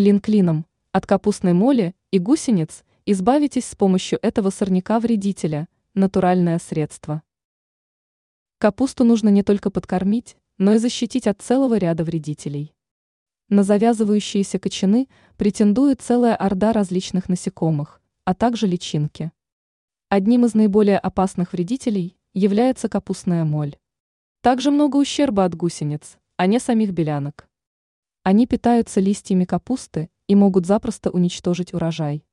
Клин клином. От капустной моли и гусениц избавитесь с помощью этого сорняка-вредителя, натуральное средство. Капусту нужно не только подкормить, но и защитить от целого ряда вредителей. На завязывающиеся кочаны претендует целая орда различных насекомых, а также личинки. Одним из наиболее опасных вредителей является капустная моль. Также много ущерба от гусениц, а не самих белянок. Они питаются листьями капусты и могут запросто уничтожить урожай.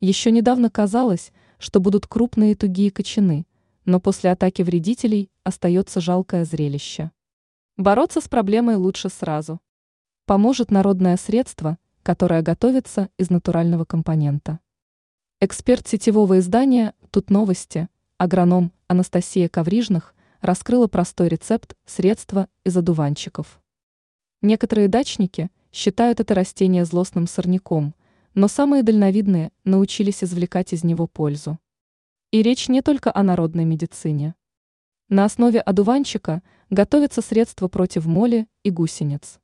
Еще недавно казалось, что будут крупные тугие кочаны, но после атаки вредителей остается жалкое зрелище. Бороться с проблемой лучше сразу. Поможет народное средство, которое готовится из натурального компонента. Эксперт сетевого издания «Тут новости», агроном Анастасия Коврижных раскрыла простой рецепт средства из одуванчиков. Некоторые дачники считают это растение злостным сорняком, но самые дальновидные научились извлекать из него пользу. И речь не только о народной медицине. На основе одуванчика готовятся средства против моли и гусениц.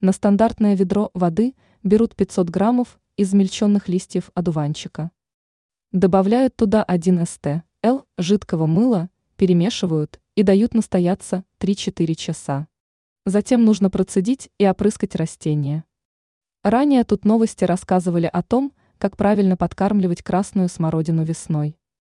На стандартное ведро воды берут 500 граммов измельченных листьев одуванчика. Добавляют туда 1 ст. Л жидкого мыла, перемешивают и дают настояться 3-4 часа. Затем нужно процедить и опрыскать растения. Ранее тут новости рассказывали о том, как правильно подкармливать красную смородину весной.